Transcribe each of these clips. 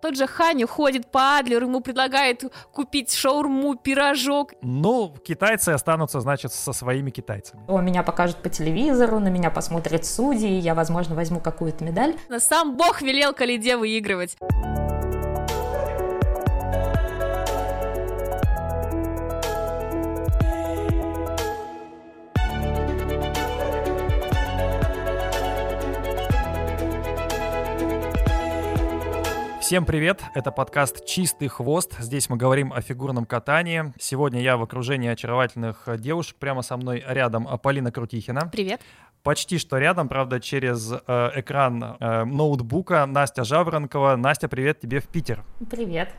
Тот же Ханю ходит по Адлеру, ему предлагает купить шаурму, пирожок. Ну, китайцы останутся, значит, со своими китайцами. Он меня покажет по телевизору, на меня посмотрят судьи, я, возможно, возьму какую-то медаль. Но сам Бог велел Калиде выигрывать. Всем привет, это подкаст «Чистый хвост». Здесь мы говорим о фигурном катании. Сегодня я в окружении очаровательных девушек. Прямо со мной рядом Полина Крутихина. Привет. Почти что рядом, правда, через э, экран э, ноутбука Настя Жаворонкова. Настя, привет тебе в Питер. Привет.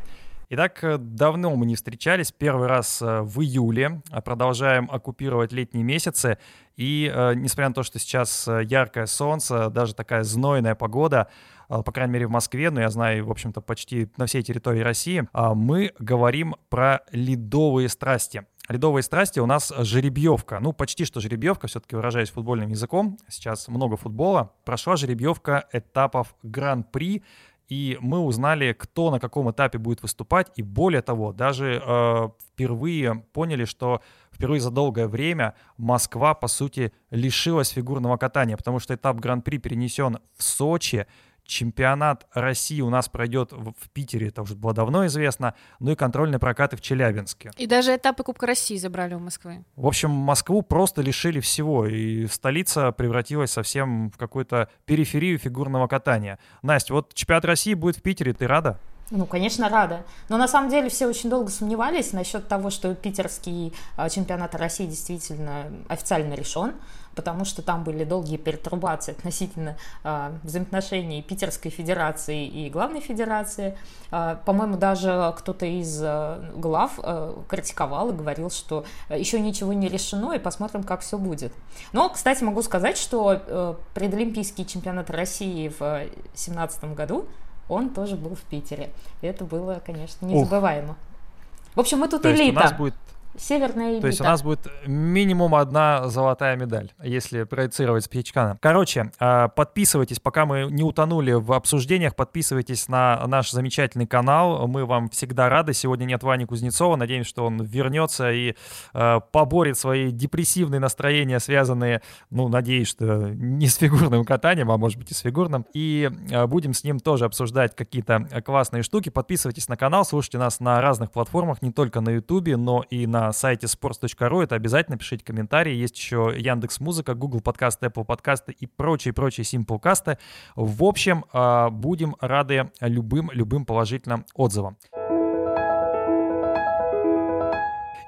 Итак, э, давно мы не встречались, первый раз э, в июле, продолжаем оккупировать летние месяцы, и э, несмотря на то, что сейчас яркое солнце, даже такая знойная погода, по крайней мере, в Москве, но я знаю, в общем-то, почти на всей территории России, а, мы говорим про ледовые страсти. Ледовые страсти у нас жеребьевка. Ну, почти что жеребьевка, все-таки выражаясь футбольным языком. Сейчас много футбола. Прошла жеребьевка этапов Гран-при. И мы узнали, кто на каком этапе будет выступать. И более того, даже э, впервые поняли, что впервые за долгое время Москва, по сути, лишилась фигурного катания, потому что этап Гран-при перенесен в Сочи чемпионат России у нас пройдет в, Питере, это уже было давно известно, ну и контрольные прокаты в Челябинске. И даже этапы Кубка России забрали у Москвы. В общем, Москву просто лишили всего, и столица превратилась совсем в какую-то периферию фигурного катания. Настя, вот чемпионат России будет в Питере, ты рада? Ну, конечно, рада. Но на самом деле все очень долго сомневались насчет того, что питерский а, чемпионат России действительно официально решен потому что там были долгие пертурбации относительно э, взаимоотношений Питерской Федерации и главной Федерации. Э, по-моему, даже кто-то из э, глав э, критиковал и говорил, что еще ничего не решено, и посмотрим, как все будет. Но, кстати, могу сказать, что э, предолимпийский чемпионат России в 2017 году, он тоже был в Питере. И это было, конечно, незабываемо. Ух. В общем, мы тут То элита. У нас будет Северная элита. То есть у нас будет минимум одна золотая медаль, если проецировать с Пьячкана. Короче, а, подписывайтесь, пока мы не утонули в обсуждениях, подписывайтесь на наш замечательный канал. Мы вам всегда рады. Сегодня нет Вани Кузнецова. Надеемся, что он вернется и а, поборет свои депрессивные настроения, связанные, ну, надеюсь, что не с фигурным катанием, а может быть и с фигурным. И а, будем с ним тоже обсуждать какие-то классные штуки. Подписывайтесь на канал, слушайте нас на разных платформах, не только на YouTube, но и на сайте sports.ru. Это обязательно пишите комментарии. Есть еще Яндекс Музыка, Google подкасты, Apple подкасты и прочие-прочие Simple В общем, а, будем рады любым, любым положительным отзывам.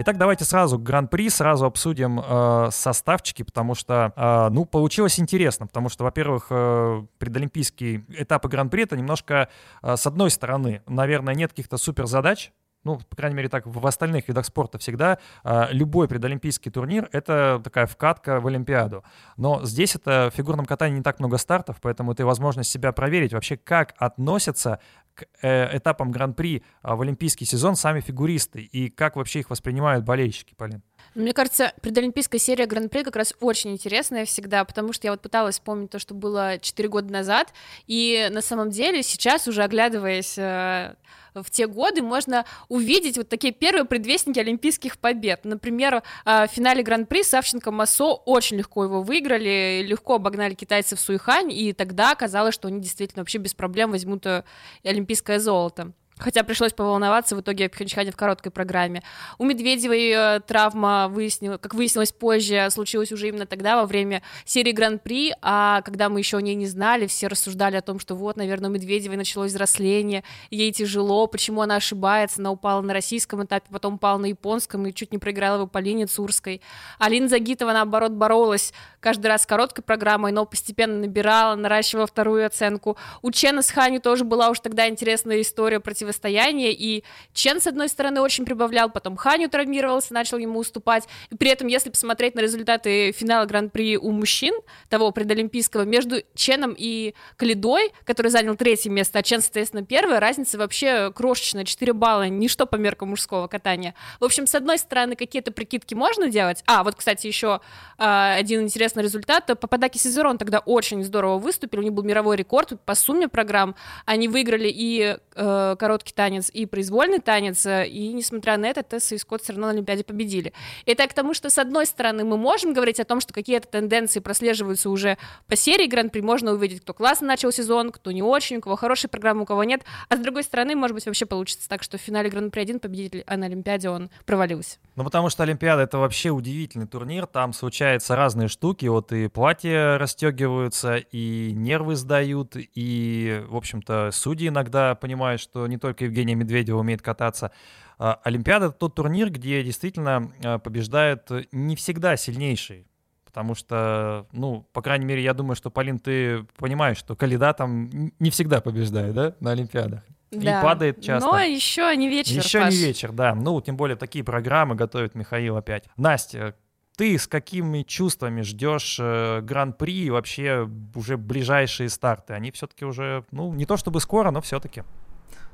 Итак, давайте сразу гран-при, сразу обсудим э, составчики, потому что, э, ну, получилось интересно, потому что, во-первых, э, предолимпийские этапы гран-при это немножко, э, с одной стороны, наверное, нет каких-то супер задач, ну, по крайней мере, так в остальных видах спорта всегда а, любой предолимпийский турнир — это такая вкатка в Олимпиаду. Но здесь это в фигурном катании не так много стартов, поэтому это возможность себя проверить вообще, как относятся к э, этапам Гран-при а, в олимпийский сезон сами фигуристы и как вообще их воспринимают болельщики, Полин. Мне кажется, предолимпийская серия Гран-при как раз очень интересная всегда, потому что я вот пыталась вспомнить то, что было 4 года назад, и на самом деле сейчас уже оглядываясь э, в те годы можно увидеть вот такие первые предвестники олимпийских побед. Например, а, в финале Гран-при Савченко Массо очень легко его выиграли, легко обогнали китайцев Суихань, и тогда казалось, что они действительно вообще без проблем возьмут э, олимпийское золото. Хотя пришлось поволноваться в итоге Пхенчхане в короткой программе. У Медведевой э, травма, выяснил, как выяснилось позже, случилась уже именно тогда, во время серии Гран-при, а когда мы еще о ней не знали, все рассуждали о том, что вот, наверное, у Медведевой началось взросление, ей тяжело, почему она ошибается, она упала на российском этапе, потом упала на японском и чуть не проиграла его Полине Цурской. Алина Загитова, наоборот, боролась каждый раз с короткой программой, но постепенно набирала, наращивала вторую оценку. У Чена с Хани тоже была уж тогда интересная история против противостояние, и Чен, с одной стороны, очень прибавлял, потом Ханю травмировался, начал ему уступать, и при этом, если посмотреть на результаты финала Гран-при у мужчин, того предолимпийского, между Ченом и Калидой, который занял третье место, а Чен, соответственно, первое, разница вообще крошечная, 4 балла, ничто по меркам мужского катания. В общем, с одной стороны, какие-то прикидки можно делать, а, вот, кстати, еще э, один интересный результат, Пападаки Сизерон тогда очень здорово выступил, у них был мировой рекорд по сумме программ, они выиграли и э, короткий танец, и произвольный танец, и, несмотря на это, Тесса и Скотт все равно на Олимпиаде победили. Это к тому, что, с одной стороны, мы можем говорить о том, что какие-то тенденции прослеживаются уже по серии Гран-при, можно увидеть, кто классно начал сезон, кто не очень, у кого хорошая программа, у кого нет, а с другой стороны, может быть, вообще получится так, что в финале Гран-при один победитель, а на Олимпиаде он провалился. Ну, потому что Олимпиада — это вообще удивительный турнир, там случаются разные штуки, вот и платья расстегиваются, и нервы сдают, и, в общем-то, судьи иногда понимают, что не только Евгения Медведева умеет кататься. А, Олимпиада — это тот турнир, где действительно а, побеждает не всегда сильнейший. Потому что, ну, по крайней мере, я думаю, что, Полин, ты понимаешь, что Калида там не всегда побеждает, да, на Олимпиадах. Да. И падает часто. Но еще не вечер, Еще Паш. не вечер, да. Ну, тем более такие программы готовит Михаил опять. Настя, ты с какими чувствами ждешь э, Гран-при и вообще уже ближайшие старты? Они все-таки уже, ну, не то чтобы скоро, но все-таки.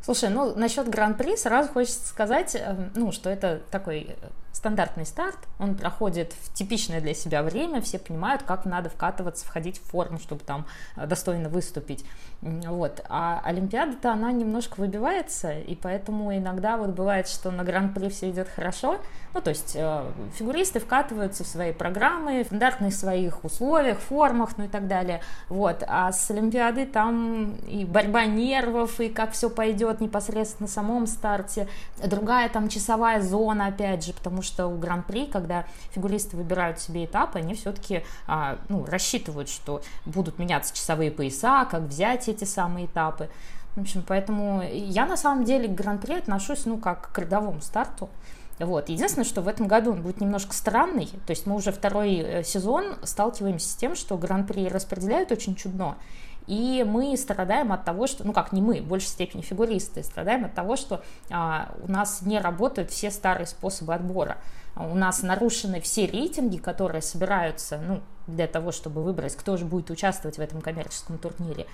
Слушай, ну, насчет Гран-при сразу хочется сказать, э, ну, что это такой э, стандартный старт, он проходит в типичное для себя время, все понимают, как надо вкатываться, входить в форму, чтобы там э, достойно выступить. Вот. А Олимпиада-то, она немножко выбивается, и поэтому иногда вот бывает, что на Гран-при все идет хорошо, ну, то есть э, фигуристы вкатываются в свои программы, в стандартных своих условиях, формах, ну и так далее, вот. А с Олимпиады там и борьба нервов, и как все пойдет непосредственно на самом старте, другая там часовая зона, опять же, потому что у Гран-при, когда фигуристы выбирают себе этапы, они все-таки а, ну, рассчитывают, что будут меняться часовые пояса, как взять эти самые этапы. В общем, поэтому я на самом деле к Гран-при отношусь, ну, как к рядовому старту. Вот. Единственное, что в этом году он будет немножко странный, то есть мы уже второй э, сезон сталкиваемся с тем, что Гран-при распределяют очень чудно, и мы страдаем от того, что, ну как не мы, в большей степени фигуристы, страдаем от того, что а, у нас не работают все старые способы отбора. У нас нарушены все рейтинги, которые собираются, ну, для того, чтобы выбрать, кто же будет участвовать в этом коммерческом турнире.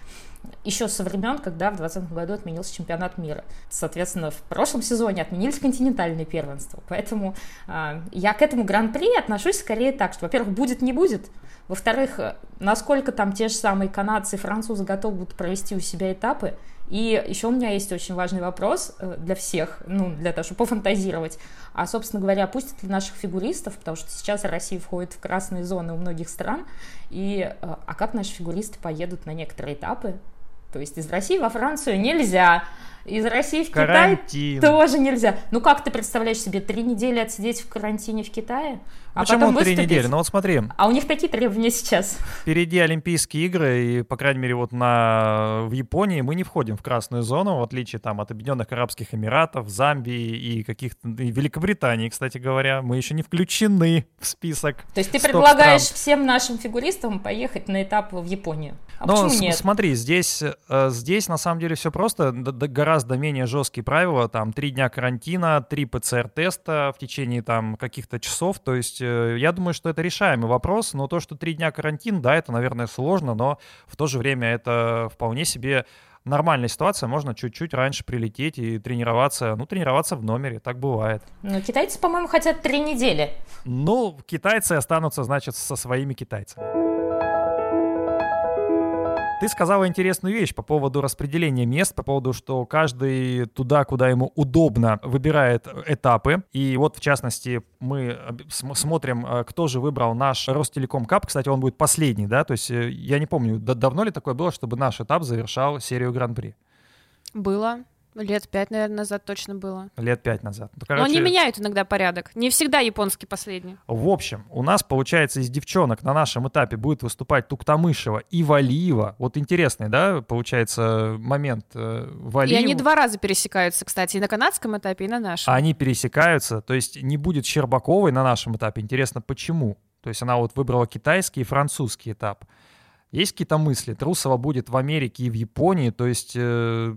Еще со времен, когда в 2020 году отменился чемпионат мира. Соответственно, в прошлом сезоне отменились континентальные первенства. Поэтому э, я к этому гран-при отношусь скорее так, что, во-первых, будет, не будет. Во-вторых, насколько там те же самые канадцы и французы готовы будут провести у себя этапы. И еще у меня есть очень важный вопрос э, для всех, ну, для того, чтобы пофантазировать. А, собственно говоря, пустят ли наших фигуристов, потому что сейчас Россия входит в красные зоны у многих стран, и э, а как наши фигуристы поедут на некоторые этапы? То есть из России во Францию нельзя, из России в Карантин. Китай тоже нельзя. Ну как ты представляешь себе три недели отсидеть в карантине в Китае? А Почему потом три недели? Ну вот смотри. А у них такие требования сейчас. Впереди Олимпийские игры, и, по крайней мере, вот на... в Японии мы не входим в красную зону, в отличие там от Объединенных Арабских Эмиратов, Замбии и каких-то... И Великобритании, кстати говоря. Мы еще не включены в список. То есть ты предлагаешь стран. всем нашим фигуристам поехать на этап в Японию? А Но почему нет? смотри, здесь, э, здесь на самом деле все просто, гораздо менее жесткие правила, там три дня карантина, три ПЦР-теста в течение там каких-то часов, то есть э, я думаю, что это решаемый вопрос, но то, что три дня карантин, да, это, наверное, сложно, но в то же время это вполне себе нормальная ситуация, можно чуть-чуть раньше прилететь и тренироваться, ну, тренироваться в номере, так бывает. Ну, китайцы, по-моему, хотят три недели. Ну, китайцы останутся, значит, со своими китайцами. Ты сказала интересную вещь по поводу распределения мест, по поводу, что каждый туда, куда ему удобно, выбирает этапы. И вот, в частности, мы смотрим, э, кто же выбрал наш Ростелеком Кап. Кстати, он будет последний, да? То есть э, я не помню, давно ли такое было, чтобы наш этап завершал серию Гран-при? Было. Лет пять, наверное, назад точно было. Лет пять назад. Ну, короче... Но они меняют иногда порядок. Не всегда японский последний. В общем, у нас, получается, из девчонок на нашем этапе будет выступать Туктамышева и Валиева. Вот интересный, да, получается, момент э, Валиева. И они два раза пересекаются, кстати, и на канадском этапе, и на нашем. Они пересекаются, то есть не будет Щербаковой на нашем этапе. Интересно, почему? То есть она вот выбрала китайский и французский этап. Есть какие-то мысли? Трусова будет в Америке и в Японии, то есть... Э,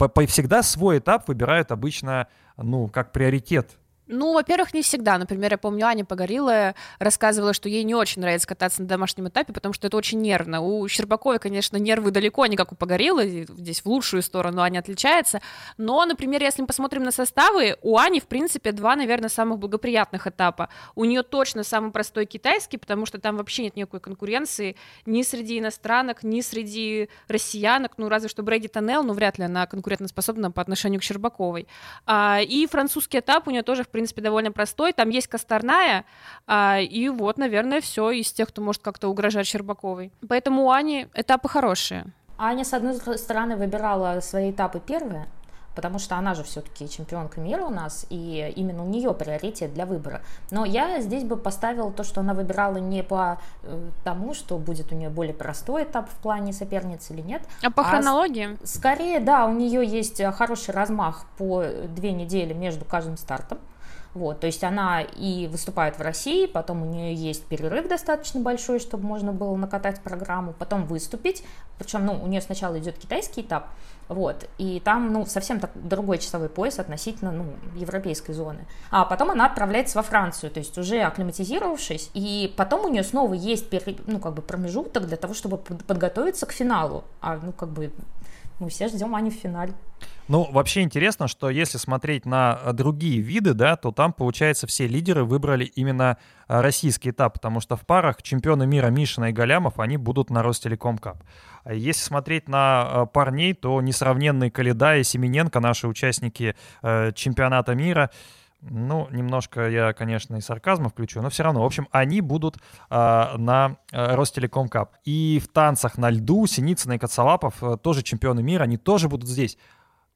по, по, всегда свой этап выбирают обычно, ну, как приоритет ну, во-первых, не всегда. Например, я помню, Аня Погорилая рассказывала, что ей не очень нравится кататься на домашнем этапе, потому что это очень нервно. У Щербаковой, конечно, нервы далеко не как у Погорилой, здесь в лучшую сторону Аня отличается. Но, например, если мы посмотрим на составы, у Ани, в принципе, два, наверное, самых благоприятных этапа. У нее точно самый простой китайский, потому что там вообще нет никакой конкуренции ни среди иностранок, ни среди россиянок, ну, разве что Брэди Тоннелл, ну, вряд ли она конкурентоспособна по отношению к Щербаковой. А, и французский этап у нее тоже, в принципе, принципе, довольно простой. Там есть Косторная, а, и вот, наверное, все из тех, кто может как-то угрожать Щербаковой. Поэтому у Ани этапы хорошие. Аня, с одной стороны, выбирала свои этапы первые, потому что она же все-таки чемпионка мира у нас, и именно у нее приоритет для выбора. Но я здесь бы поставила то, что она выбирала не по э, тому, что будет у нее более простой этап в плане соперницы или нет. А по а хронологии? Скорее, да, у нее есть хороший размах по две недели между каждым стартом. Вот, то есть она и выступает в России, потом у нее есть перерыв достаточно большой, чтобы можно было накатать программу, потом выступить. Причем, ну, у нее сначала идет китайский этап, вот, и там, ну, совсем так, другой часовой пояс относительно, ну, европейской зоны. А потом она отправляется во Францию, то есть уже акклиматизировавшись, и потом у нее снова есть, ну, как бы промежуток для того, чтобы подготовиться к финалу. А, ну, как бы мы все ждем Аню в финале. Ну, вообще интересно, что если смотреть на э, другие виды, да, то там, получается, все лидеры выбрали именно э, российский этап, потому что в парах чемпионы мира Мишина и Галямов, они будут на Ростелеком Кап. А если смотреть на э, парней, то несравненные Каледа и Семененко, наши участники чемпионата мира, ну, немножко я, конечно, и сарказма включу, но все равно, в общем, они будут э, на э, Ростелеком Кап. И в танцах на льду Синицына и Коцалапов, э, тоже чемпионы мира, они тоже будут здесь.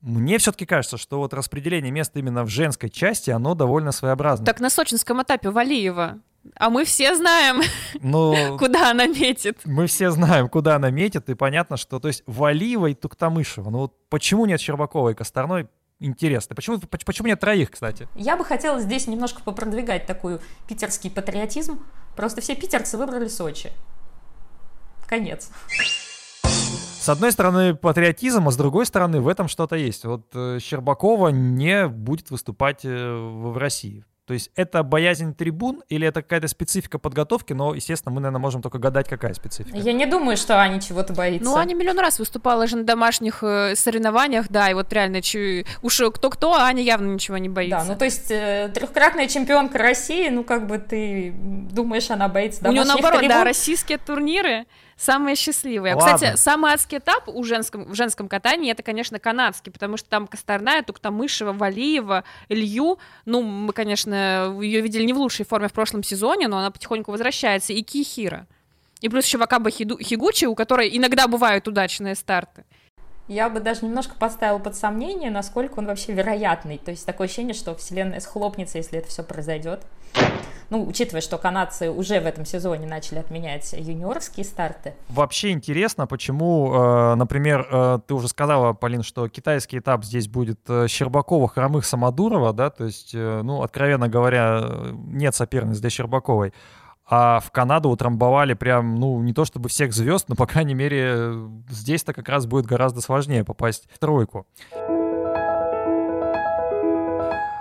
Мне все-таки кажется, что вот распределение мест именно в женской части, оно довольно своеобразно. Так на сочинском этапе Валиева. А мы все знаем, ну, куда она метит. Мы все знаем, куда она метит, и понятно, что, то есть, Валиева и Туктамышева, ну вот почему нет Щербакова и Косторной, интересно. Почему, почему нет троих, кстати? Я бы хотела здесь немножко попродвигать такой питерский патриотизм. Просто все питерцы выбрали Сочи. Конец. С одной стороны патриотизм, а с другой стороны в этом что-то есть. Вот э, Щербакова не будет выступать э, в России. То есть это боязнь трибун или это какая-то специфика подготовки, но, естественно, мы, наверное, можем только гадать, какая специфика. Я не думаю, что Аня чего-то боится. Ну, Аня миллион раз выступала же на домашних э, соревнованиях, да, и вот реально, чу... уж кто-кто, а Аня явно ничего не боится. Да, ну то есть э, трехкратная чемпионка России, ну как бы ты думаешь, она боится домашних У нее наоборот, трибун? да, российские турниры, самые счастливые. Ладно. Кстати, самый адский этап у женском, в женском катании это, конечно, канадский, потому что там Косторная, Туктамышева, Валиева, Илью. Ну, мы, конечно, ее видели не в лучшей форме в прошлом сезоне, но она потихоньку возвращается. И Кихира. И плюс еще Вакаба Хигучи, у которой иногда бывают удачные старты. Я бы даже немножко поставила под сомнение, насколько он вообще вероятный. То есть такое ощущение, что вселенная схлопнется, если это все произойдет. Ну, учитывая, что канадцы уже в этом сезоне начали отменять юниорские старты. Вообще интересно, почему, э, например, э, ты уже сказала, Полин, что китайский этап здесь будет э, Щербакова, Хромых, Самодурова, да, то есть, ну, откровенно говоря, нет соперниц для Щербаковой. А в Канаду утрамбовали прям, ну, не то чтобы всех звезд, но, по крайней мере, здесь-то как раз будет гораздо сложнее попасть в тройку.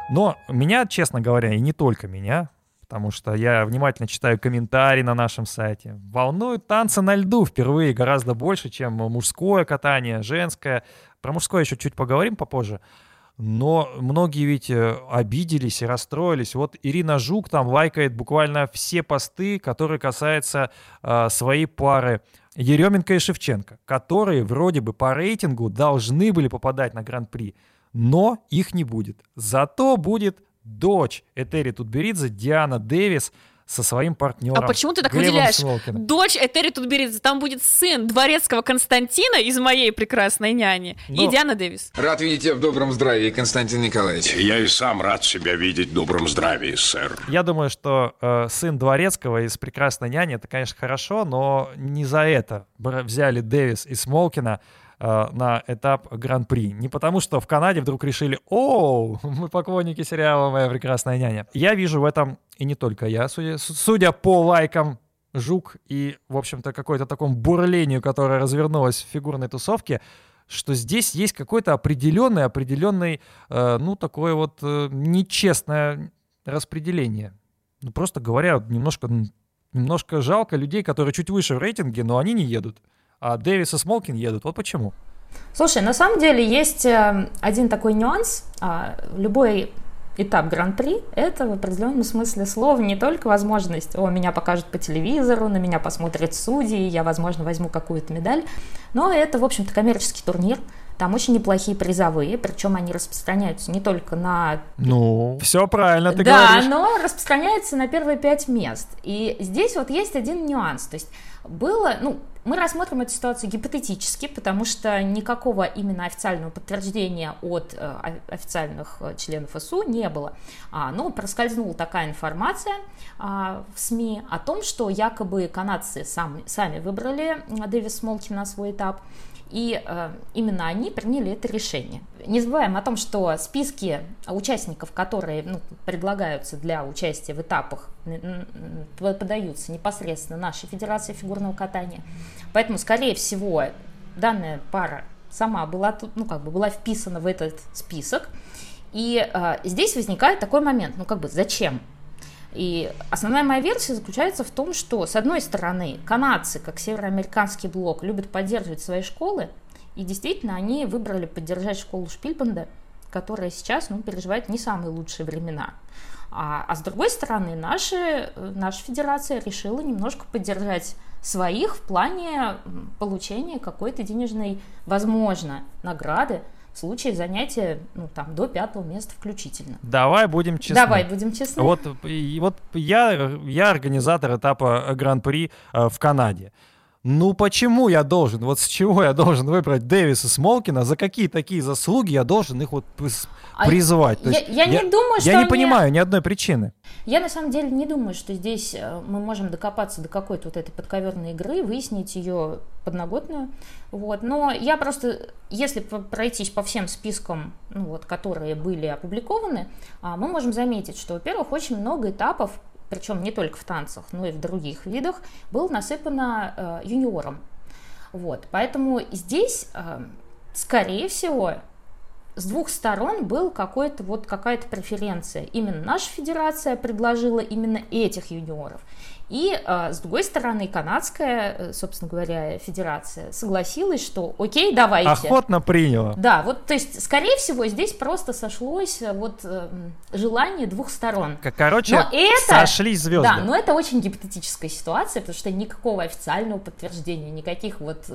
Но меня, честно говоря, и не только меня, потому что я внимательно читаю комментарии на нашем сайте, волнуют танцы на льду впервые гораздо больше, чем мужское катание, женское. Про мужское еще чуть поговорим попозже. Но многие ведь э, обиделись и расстроились. Вот Ирина Жук там лайкает буквально все посты, которые касаются э, своей пары Еременко и Шевченко, которые вроде бы по рейтингу должны были попадать на Гран-при, но их не будет. Зато будет дочь Этери Тутберидзе, Диана Дэвис, со своим партнером. А почему ты так Глебом выделяешь? Смолкиным. Дочь Этери Тутберидзе, там будет сын дворецкого Константина из моей прекрасной няни Но... и Диана Дэвис. Рад видеть тебя в добром здравии, Константин Николаевич. Я и сам рад себя видеть в добром здравии, сэр. Я думаю, что э, сын дворецкого из прекрасной няни, это, конечно, хорошо, но не за это взяли Дэвис и Смолкина. Э, на этап Гран-при. Не потому, что в Канаде вдруг решили, о, мы поклонники сериала «Моя прекрасная няня». Я вижу в этом, и не только я, судя, судя по лайкам Жук и, в общем-то, какой-то такому бурлению, которое развернулось в фигурной тусовке, что здесь есть какой-то определенный, определенный, э, ну, такое вот э, нечестное распределение. Ну, просто говоря, немножко, немножко жалко людей, которые чуть выше в рейтинге, но они не едут. А Дэвис и Смолкин едут. Вот почему. Слушай, на самом деле есть э, один такой нюанс. А, любой этап гран-при – это в определенном смысле слова не только возможность, о, меня покажут по телевизору, на меня посмотрят судьи, я, возможно, возьму какую-то медаль, но это, в общем-то, коммерческий турнир, там очень неплохие призовые, причем они распространяются не только на... Ну, все правильно ты да, говоришь. Да, но распространяются на первые пять мест. И здесь вот есть один нюанс. То есть было, ну, мы рассмотрим эту ситуацию гипотетически, потому что никакого именно официального подтверждения от э, официальных э, членов СУ не было. А, но проскользнула такая информация а, в СМИ о том, что якобы канадцы сам, сами выбрали Дэвис Молки на свой этап, и э, именно они приняли это решение. Не забываем о том, что списки участников, которые ну, предлагаются для участия в этапах, подаются непосредственно нашей Федерации фигурного катания. Поэтому, скорее всего, данная пара сама была тут, ну, как бы была вписана в этот список. И э, здесь возникает такой момент, ну, как бы, зачем? И основная моя версия заключается в том, что, с одной стороны, канадцы, как североамериканский блок, любят поддерживать свои школы, и действительно они выбрали поддержать школу Шпильбанда, которая сейчас ну, переживает не самые лучшие времена. А, а с другой стороны, наши, наша федерация решила немножко поддержать своих в плане получения какой-то денежной, возможно, награды в случае занятия ну, там, до пятого места включительно. Давай будем честны. Давай будем честны. Вот, и, вот я, я организатор этапа Гран-при э, в Канаде. Ну почему я должен, вот с чего я должен выбрать Дэвиса Смолкина, за какие такие заслуги я должен их вот а призывать? Я, есть, я, я не думаю, что... Я не понимаю ни одной причины. Я на самом деле не думаю, что здесь э, мы можем докопаться до какой-то вот этой подковерной игры, выяснить ее подноготную. Вот. Но я просто, если пройтись по всем спискам, ну, вот, которые были опубликованы, а, мы можем заметить, что, во-первых, очень много этапов причем не только в танцах, но и в других видах, было насыпано э, юниором. Вот, поэтому здесь, э, скорее всего, с двух сторон был какой-то вот какая-то преференция. Именно наша федерация предложила именно этих юниоров. И, а, с другой стороны, канадская, э, собственно говоря, федерация согласилась, что окей, давайте. Охотно приняла. Да, вот, то есть, скорее всего, здесь просто сошлось э, вот э, желание двух сторон. Короче, но это, сошлись звезды. Да, но это очень гипотетическая ситуация, потому что никакого официального подтверждения, никаких вот,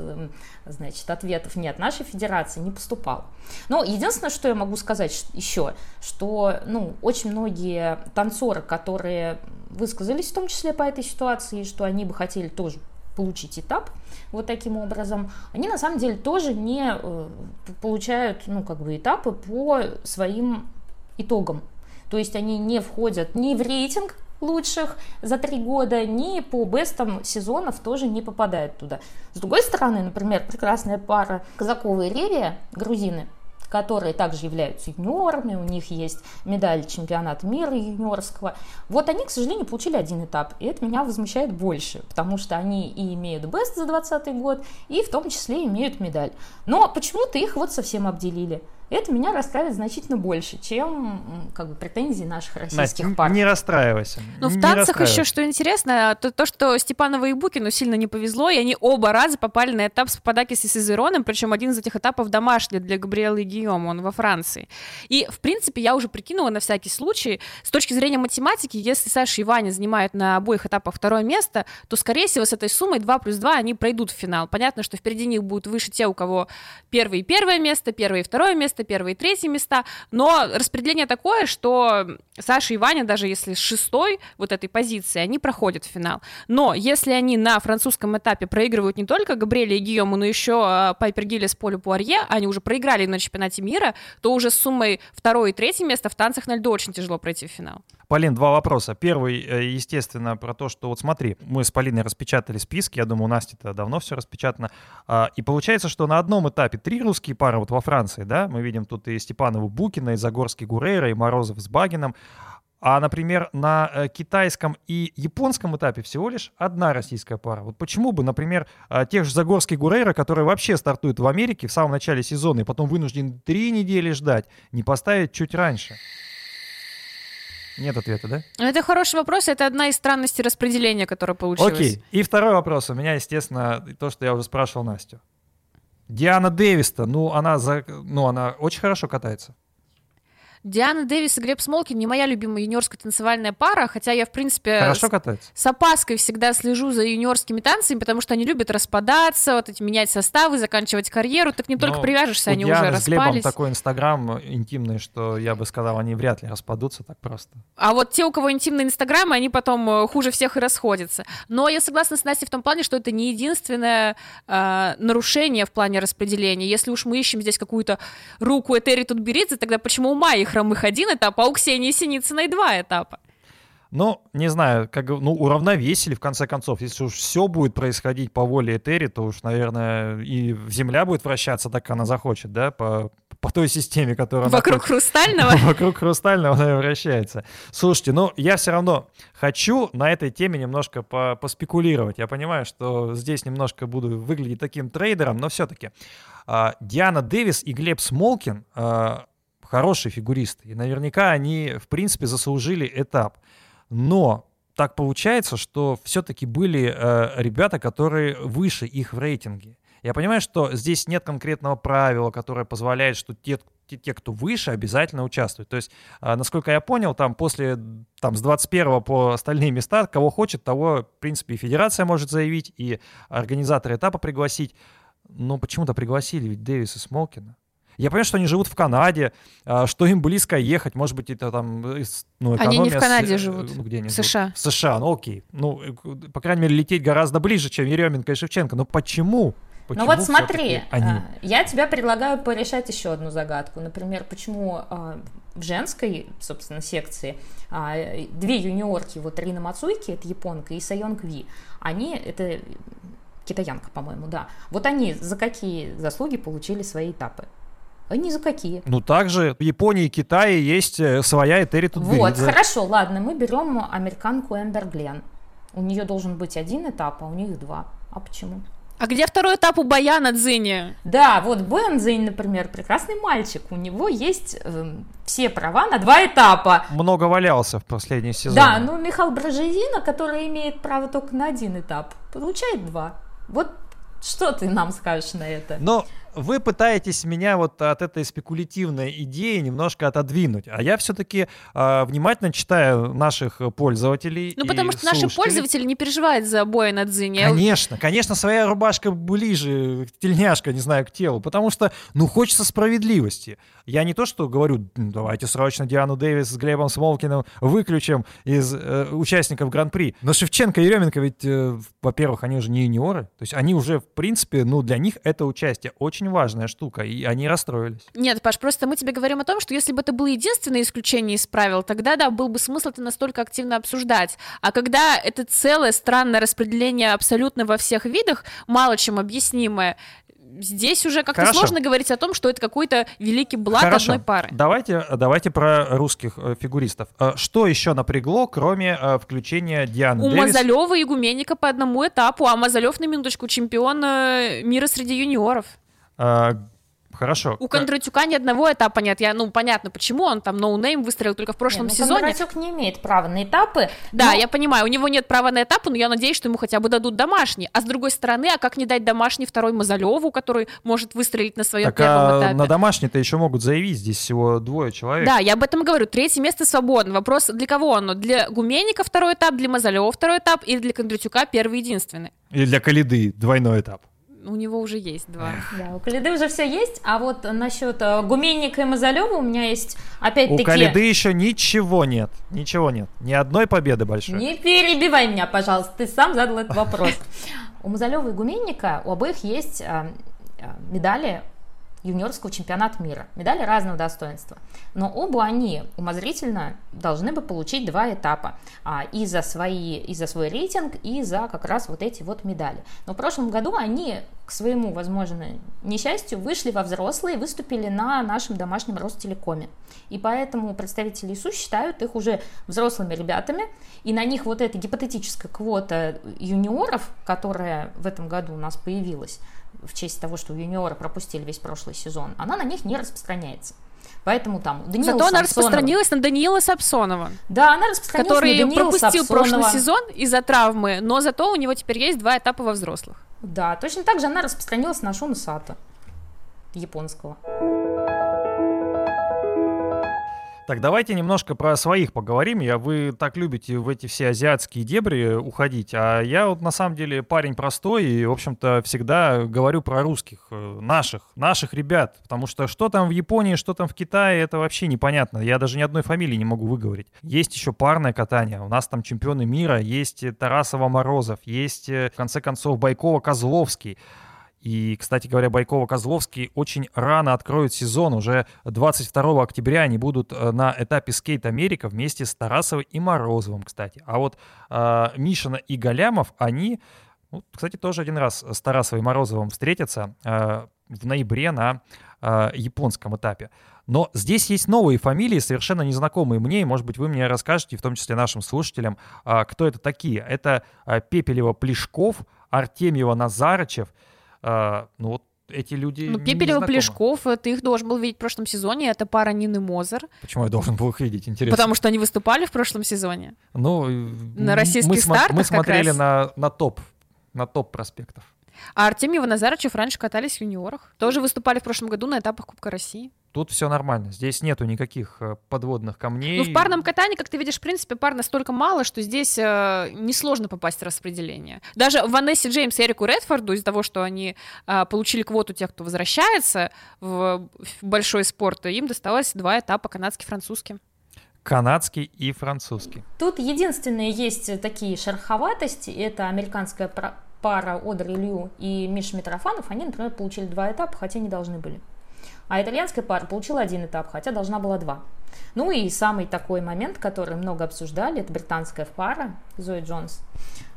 значит, ответов ни от нашей федерации не поступало. Но единственное, что я могу сказать еще, что, ну, очень многие танцоры, которые высказались в том числе по этой ситуации, что они бы хотели тоже получить этап вот таким образом, они на самом деле тоже не э, получают, ну, как бы этапы по своим итогам. То есть они не входят ни в рейтинг лучших за три года, ни по бестам сезонов тоже не попадают туда. С другой стороны, например, прекрасная пара Казакова и Ревия, грузины, которые также являются юниорами, у них есть медаль чемпионата мира юниорского. Вот они, к сожалению, получили один этап, и это меня возмущает больше, потому что они и имеют бест за 2020 год, и в том числе имеют медаль. Но почему-то их вот совсем обделили это меня расстраивает значительно больше, чем как бы претензии наших российских Настя, пар. Не расстраивайся. Ну, в танцах еще что интересно, то, то, что Степанова и Букину сильно не повезло, и они оба раза попали на этап с Пападакис и Сезероном, причем один из этих этапов домашний для Габриэлы и Гийома, он во Франции. И, в принципе, я уже прикинула на всякий случай, с точки зрения математики, если Саша и Ваня занимают на обоих этапах второе место, то, скорее всего, с этой суммой 2 плюс 2 они пройдут в финал. Понятно, что впереди них будут выше те, у кого первое и первое место, первое и второе место, место, первые и третьи места, но распределение такое, что Саша и Ваня, даже если с шестой вот этой позиции, они проходят в финал. Но если они на французском этапе проигрывают не только Габриэле и Гийому, но еще а, Пайпер Гиллес, Полю Пуарье, они уже проиграли на чемпионате мира, то уже с суммой второе и третье место в танцах на льду очень тяжело пройти в финал. Полин, два вопроса. Первый, э, естественно, про то, что вот смотри, мы с Полиной распечатали списки, я думаю, у Насти это давно все распечатано, а, и получается, что на одном этапе три русские пары вот во Франции, да, мы видим тут и Степанову Букина, и Загорский Гурейра, и Морозов с Багином, а, например, на э, китайском и японском этапе всего лишь одна российская пара. Вот почему бы, например, э, тех же Загорских Гурейра, которые вообще стартуют в Америке в самом начале сезона и потом вынуждены три недели ждать, не поставить чуть раньше? Нет ответа, да? Это хороший вопрос, это одна из странностей распределения, которая получилась. Окей, и второй вопрос у меня, естественно, то, что я уже спрашивал Настю. Диана Дэвис-то, ну она, за, ну она очень хорошо катается. Диана Дэвис и Глеб Смолкин не моя любимая юниорская танцевальная пара, хотя я, в принципе, Хорошо катается. с опаской всегда слежу за юниорскими танцами, потому что они любят распадаться, вот эти менять составы, заканчивать карьеру. Так не только Но привяжешься, у они Дианы уже с Глебом распались. такой инстаграм интимный, что я бы сказал, они вряд ли распадутся так просто. А вот те, у кого интимные инстаграмы, они потом э, хуже всех и расходятся. Но я согласна с Настей в том плане, что это не единственное э, нарушение в плане распределения. Если уж мы ищем здесь какую-то руку Этери Тутберидзе, тогда почему у Майи Хромых один этап, а у Ксении Синицыной два этапа? Ну, не знаю, как, ну, уравновесили в конце концов. Если уж все будет происходить по воле Этери, то уж, наверное, и Земля будет вращаться так, как она захочет, да, по, по той системе, которая... Вокруг хочет. Хрустального? Вокруг хрустального она и вращается. Слушайте, ну я все равно хочу на этой теме немножко по- поспекулировать. Я понимаю, что здесь немножко буду выглядеть таким трейдером, но все-таки Диана Дэвис и Глеб Смолкин а, хорошие фигуристы. И наверняка они, в принципе, заслужили этап. Но так получается, что все-таки были э, ребята, которые выше их в рейтинге. Я понимаю, что здесь нет конкретного правила, которое позволяет, что те, те, те, кто выше, обязательно участвуют. То есть, а, насколько я понял, там после там, с 21 по остальные места, кого хочет, того, в принципе, и федерация может заявить, и организаторы этапа пригласить. Но почему-то пригласили ведь Дэвиса Смолкина. Я понимаю, что они живут в Канаде, а, что им близко ехать, может быть, это там... Ну, Они не в экономия с- Канаде э, живут, ну, где они в живут? США. В США, ну окей. Ну, э, по крайней мере, лететь гораздо ближе, чем Еременко и Шевченко. Но почему? Ну Почему вот смотри, они? а, я тебе предлагаю порешать еще одну загадку. Например, почему а, в женской, собственно, секции две юниорки, вот Рина Мацуйки, это японка, и Сайонг Ви, они, это китаянка, по-моему, да, вот они за какие заслуги получили свои этапы? А ни за какие. Ну, также в Японии и Китае есть э, своя Этери Вот, Тутберидзе. хорошо, ладно, мы берем американку Эмбер Глен. У нее должен быть один этап, а у них два. А почему? А где второй этап у Баяна Дзини? Да, вот Бензин, например, прекрасный мальчик. У него есть эм, все права на два этапа. Много валялся в последний сезон. Да, ну Михаил Брожезина, который имеет право только на один этап, получает два. Вот что ты нам скажешь на это? Но вы пытаетесь меня вот от этой спекулятивной идеи немножко отодвинуть. А я все-таки внимательно читаю наших пользователей. Ну, потому что наши слушателей. пользователи не переживают за Баяна Дзини. Конечно, конечно, своя рубашка ближе, тельняшка, не знаю, к телу, потому что, ну, хочется справедливости. Я не то, что говорю, «М, давайте срочно Диану Дэвис с Глебом Смолкиным выключим из э, участников Гран-при. Но Шевченко и Еременко ведь, э, во-первых, они уже не юниоры, то есть они уже, в принципе, ну, для них это участие очень важная штука, и они расстроились. Нет, Паш, просто мы тебе говорим о том, что если бы это было единственное исключение из правил, тогда, да, был бы смысл это настолько активно обсуждать. А когда это целое странное распределение абсолютно во всех видах, мало чем объяснимое, здесь уже как-то Хорошо. сложно говорить о том, что это какой-то великий блат Хорошо. одной пары. Давайте, давайте про русских э, фигуристов. Э, Что еще напрягло, кроме э, включения Дианы У Дэвис? Мазалева и Гуменника по одному этапу, а Мазалев на минуточку чемпион мира среди юниоров. Э, Хорошо. У Кондратюка ни одного этапа нет. Я, ну, понятно, почему он там no-name выстрелил только в прошлом Не, ну, сезоне. Кондратюк не имеет права на этапы. Да, но- я понимаю, у него нет права на этапы, но я надеюсь, что ему хотя бы дадут домашний. А с другой стороны, а как не дать домашний второй Мазалеву, который может выстрелить на своем Так, первом а этапе? на домашний-то еще могут заявить, здесь всего двое человек. Да, я об этом и говорю. Третье место свободно. Вопрос, для кого оно? Для Гуменника второй этап, для Мазалева второй этап или для Кондратюка первый единственный? И для Калиды двойной этап. У него уже есть два. Да, у Калиды уже все есть, а вот насчет э, Гуменника и Мазалева у меня есть У опять-таки... Калиды еще ничего нет. Ничего нет. Ни одной победы большой. Не перебивай меня, пожалуйста, ты сам задал этот вопрос. У Мазалева и Гуменника у обоих есть э, э, медали юниорского чемпионата мира. Медали разного достоинства. Но оба они умозрительно должны бы получить два этапа. А, и, за свои, и за свой рейтинг, и за как раз вот эти вот медали. Но в прошлом году они к своему, возможно, несчастью вышли во взрослые выступили на нашем домашнем Ростелекоме. И поэтому представители ИСУ считают их уже взрослыми ребятами, и на них вот эта гипотетическая квота юниоров, которая в этом году у нас появилась, в честь того, что юниоры пропустили весь прошлый сезон, она на них не распространяется. Поэтому там Даниила Зато Самсонова... она распространилась на Даниила Сапсонова. Да, она распространилась который на Даниила пропустил Сапсонова. прошлый сезон из-за травмы, но зато у него теперь есть два этапа во взрослых. Да, точно так же она распространилась на Шуна Сато японского. Так, давайте немножко про своих поговорим. Я, вы так любите в эти все азиатские дебри уходить, а я вот на самом деле парень простой и, в общем-то, всегда говорю про русских, э, наших, наших ребят, потому что что там в Японии, что там в Китае, это вообще непонятно. Я даже ни одной фамилии не могу выговорить. Есть еще парное катание, у нас там чемпионы мира, есть Тарасова-Морозов, есть, э, в конце концов, Байкова-Козловский. И, кстати говоря, Байкова-Козловский очень рано откроют сезон. Уже 22 октября они будут э, на этапе Скейт Америка вместе с Тарасовой и Морозовым, кстати. А вот э, Мишина и Галямов, они, ну, кстати, тоже один раз с Тарасовой и Морозовым встретятся э, в ноябре на э, японском этапе. Но здесь есть новые фамилии, совершенно незнакомые мне, и, может быть, вы мне расскажете, в том числе нашим слушателям, э, кто это такие. Это э, Пепелева-Плешков, Артемьева-Назарычев — а, ну вот эти люди Ну, Пепелева Плешков, ты их должен был видеть в прошлом сезоне, это пара Нины Мозер. Почему я должен был их видеть, интересно? Потому что они выступали в прошлом сезоне. Ну, на российских мы стартах Мы смотрели на, на топ, на топ проспектов. А Артемьев и Назарычев раньше катались в юниорах. Тоже выступали в прошлом году на этапах Кубка России. Тут все нормально. Здесь нету никаких э, подводных камней. Ну, в парном катании, как ты видишь, в принципе, пар настолько мало, что здесь э, несложно попасть в распределение. Даже Ванессе Джеймс и Эрику Редфорду из-за того, что они э, получили квоту тех, кто возвращается в, в большой спорт, им досталось два этапа канадский-французский канадский и французский. Тут единственные есть такие шероховатости. Это американская пара Одри Лью и Миша Митрофанов. Они, например, получили два этапа, хотя не должны были. А итальянская пара получила один этап, хотя должна была два. Ну и самый такой момент, который много обсуждали, это британская пара Зои Джонс,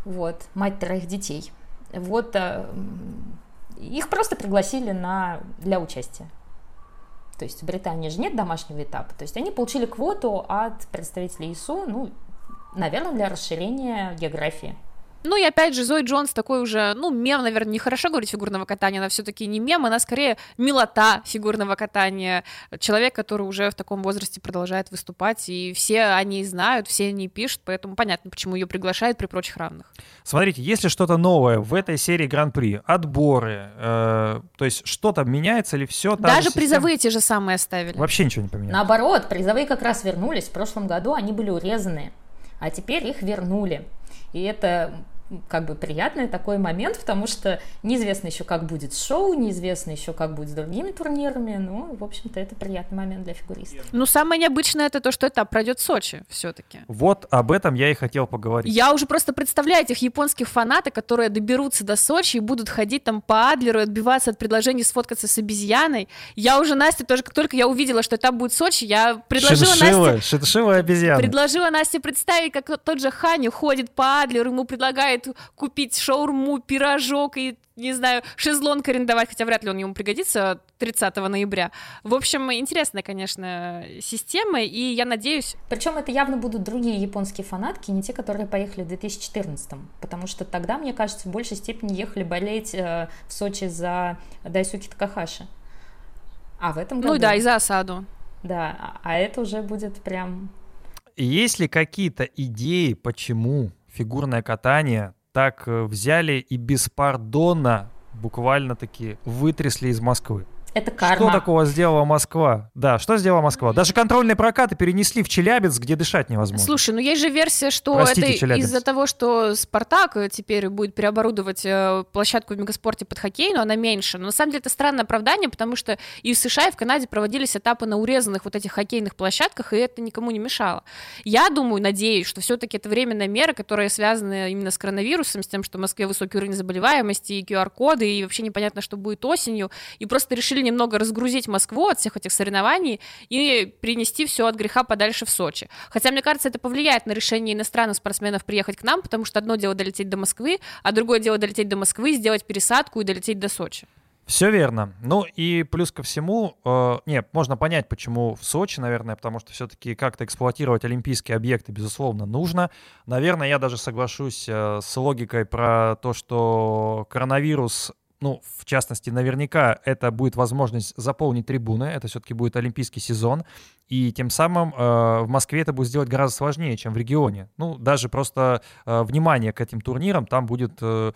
вот, мать троих детей. Вот э, их просто пригласили на, для участия. То есть в Британии же нет домашнего этапа. То есть они получили квоту от представителей ИСУ, ну, наверное, для расширения географии. Ну и опять же, Зои Джонс такой уже, ну, мем, наверное, нехорошо говорить фигурного катания, она все-таки не мем, она скорее милота фигурного катания. Человек, который уже в таком возрасте продолжает выступать, и все они знают, все они пишут, поэтому понятно, почему ее приглашают при прочих равных. Смотрите, если что-то новое в этой серии Гран-при, отборы, э, то есть что-то меняется или все? Даже же призовые те же самые оставили. Вообще ничего не поменялось. Наоборот, призовые как раз вернулись. В прошлом году они были урезаны, а теперь их вернули. И это как бы приятный такой момент, потому что неизвестно еще, как будет шоу, неизвестно еще, как будет с другими турнирами, ну, в общем-то, это приятный момент для фигуристов. Ну, самое необычное это то, что этап пройдет в Сочи все-таки. Вот об этом я и хотел поговорить. Я уже просто представляю этих японских фанатов, которые доберутся до Сочи и будут ходить там по Адлеру и отбиваться от предложений сфоткаться с обезьяной. Я уже Насте тоже, как только я увидела, что этап будет в Сочи, я предложила Шиншилла, Насте... Шиншилла обезьяна. Предложила Насте представить, как тот же Ханю ходит по Адлеру, ему предлагает успевает купить шаурму, пирожок и не знаю, шезлонг арендовать, хотя вряд ли он ему пригодится 30 ноября. В общем, интересная, конечно, система, и я надеюсь... Причем это явно будут другие японские фанатки, не те, которые поехали в 2014, потому что тогда, мне кажется, в большей степени ехали болеть э, в Сочи за Дайсуки Такахаши. А в этом ну году... Ну да, и за осаду. Да, а, а это уже будет прям... Есть ли какие-то идеи, почему фигурное катание так э, взяли и беспардонно буквально-таки вытрясли из Москвы. Это карма. Что такого сделала Москва? Да, что сделала Москва? Даже контрольные прокаты перенесли в Челябинск, где дышать невозможно. Слушай, ну есть же версия, что Простите, это из-за того, что Спартак теперь будет переоборудовать э, площадку в Мегаспорте под хоккей, но она меньше. Но на самом деле это странное оправдание, потому что и в США, и в Канаде проводились этапы на урезанных вот этих хоккейных площадках, и это никому не мешало. Я думаю, надеюсь, что все-таки это временная мера, которая связана именно с коронавирусом, с тем, что в Москве высокий уровень заболеваемости, и QR-коды, и вообще непонятно, что будет осенью, и просто решили решили немного разгрузить Москву от всех этих соревнований и перенести все от греха подальше в Сочи. Хотя, мне кажется, это повлияет на решение иностранных спортсменов приехать к нам, потому что одно дело долететь до Москвы, а другое дело долететь до Москвы, сделать пересадку и долететь до Сочи. Все верно. Ну и плюс ко всему, э, не, можно понять, почему в Сочи, наверное, потому что все-таки как-то эксплуатировать олимпийские объекты, безусловно, нужно. Наверное, я даже соглашусь э, с логикой про то, что коронавирус ну, в частности, наверняка это будет возможность заполнить трибуны, это все-таки будет олимпийский сезон, и тем самым э, в Москве это будет сделать гораздо сложнее, чем в регионе. Ну, даже просто э, внимание к этим турнирам там будет э,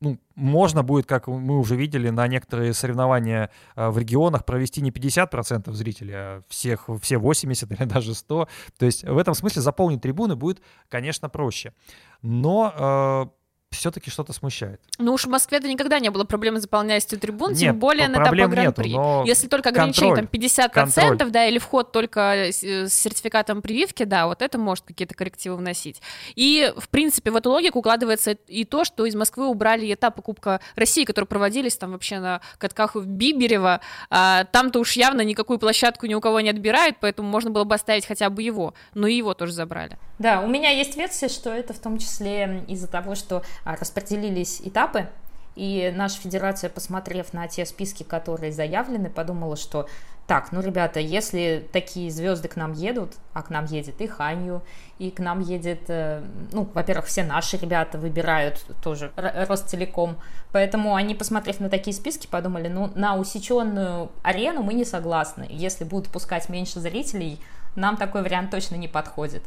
ну, можно будет, как мы уже видели, на некоторые соревнования э, в регионах провести не 50% зрителей, а всех, все 80 или даже 100. То есть в этом смысле заполнить трибуны будет, конечно, проще. Но э, все-таки что-то смущает. Ну уж в Москве-то никогда не было проблемы с заполняемостью трибун, Нет, тем более на этапе Гран-при. Если только ограничение контроль, там 50%, контроль. да, или вход только с, с сертификатом прививки, да, вот это может какие-то коррективы вносить. И, в принципе, в эту логику укладывается и то, что из Москвы убрали этапы Кубка России, которые проводились там вообще на катках в Биберево. А, там-то уж явно никакую площадку ни у кого не отбирают, поэтому можно было бы оставить хотя бы его. Но и его тоже забрали. Да, у меня есть версия, что это в том числе из-за того, что распределились этапы, и наша федерация, посмотрев на те списки, которые заявлены, подумала, что так, ну, ребята, если такие звезды к нам едут, а к нам едет и Ханью, и к нам едет, э, ну, во-первых, все наши ребята выбирают тоже Ростелеком, поэтому они, посмотрев на такие списки, подумали, ну, на усеченную арену мы не согласны, если будут пускать меньше зрителей, нам такой вариант точно не подходит.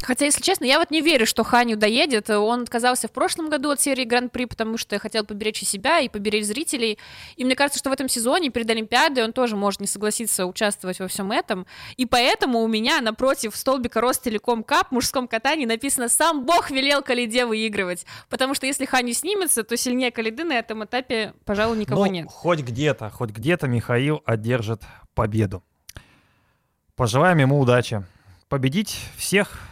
Хотя, если честно, я вот не верю, что Ханю доедет. Он отказался в прошлом году от серии Гран-при, потому что хотел поберечь и себя, и поберечь зрителей. И мне кажется, что в этом сезоне перед Олимпиадой он тоже может не согласиться участвовать во всем этом. И поэтому у меня напротив столбика Ростелеком Кап в мужском катании написано «Сам Бог велел Калиде выигрывать». Потому что если Ханю снимется, то сильнее Калиды на этом этапе, пожалуй, никого ну, нет. хоть где-то, хоть где-то Михаил одержит победу. Пожелаем ему удачи. Победить всех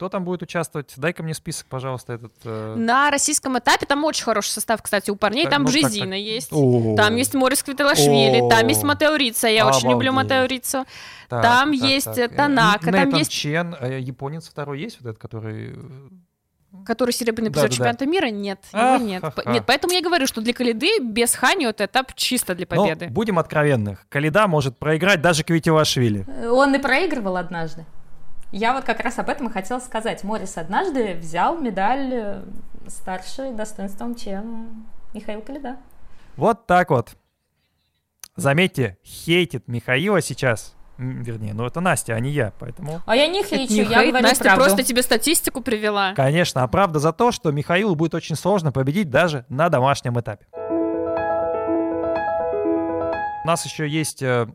кто там будет участвовать? Дай-ка мне список, пожалуйста, этот. Э... На российском этапе там очень хороший состав, кстати, у парней. Так, там ну, Бжезина так, так. есть, О-о-о. там есть Морис Квиталашвили, там есть Матео Рица, я Обалдеть. очень люблю Матео Рицу. Так, там так, есть так. Танака, там есть... Чен, э, японец второй есть вот этот, который... Который серебряный призер да, чемпионата да. мира? Нет, его нет. Нет, поэтому я говорю, что для Калиды без Хани это этап чисто для победы. Но будем откровенны, Калида может проиграть даже Квитилашвили. Он и проигрывал однажды. Я вот как раз об этом и хотела сказать. Морис однажды взял медаль э, старше достоинством, чем Михаил Калида. Вот так вот. Заметьте, хейтит Михаила сейчас. Вернее, ну это Настя, а не я, поэтому... А я не хейчу, не я хейт, говорю Настя правду. просто тебе статистику привела. Конечно, а правда за то, что Михаилу будет очень сложно победить даже на домашнем этапе. У нас еще есть э,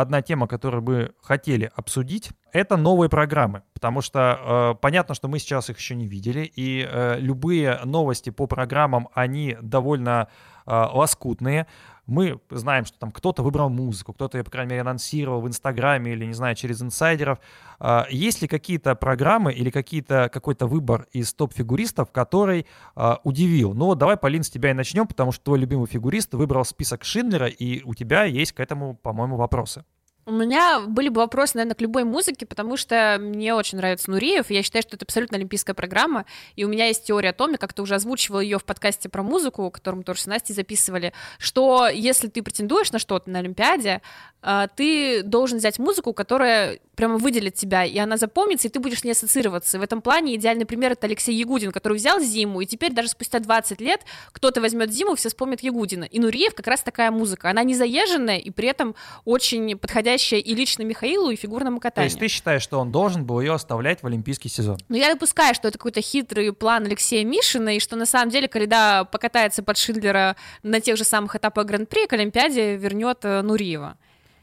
одна тема, которую мы хотели обсудить, это новые программы, потому что э, понятно, что мы сейчас их еще не видели, и э, любые новости по программам, они довольно э, лоскутные. Мы знаем, что там кто-то выбрал музыку, кто-то ее, по крайней мере, анонсировал в Инстаграме или, не знаю, через инсайдеров. Э, есть ли какие-то программы или какие-то, какой-то выбор из топ-фигуристов, который э, удивил? Ну вот давай, Полин, с тебя и начнем, потому что твой любимый фигурист выбрал список Шиндлера, и у тебя есть к этому, по-моему, вопросы. У меня были бы вопросы, наверное, к любой музыке, потому что мне очень нравится Нуриев, и я считаю, что это абсолютно олимпийская программа, и у меня есть теория о том, я как-то уже озвучивала ее в подкасте про музыку, которым тоже с Настей записывали, что если ты претендуешь на что-то на Олимпиаде, а, ты должен взять музыку, которая прямо выделит тебя, и она запомнится, и ты будешь с ней ассоциироваться. В этом плане идеальный пример — это Алексей Ягудин, который взял Зиму, и теперь даже спустя 20 лет кто-то возьмет Зиму, все вспомнят Ягудина. И Нуриев как раз такая музыка. Она не заезженная, и при этом очень подходящая и лично Михаилу, и фигурному катанию. То есть ты считаешь, что он должен был ее оставлять в олимпийский сезон? Ну, я допускаю, что это какой-то хитрый план Алексея Мишина, и что на самом деле, когда покатается под Шиндлера на тех же самых этапах Гран-при, к Олимпиаде вернет э, Нуриева.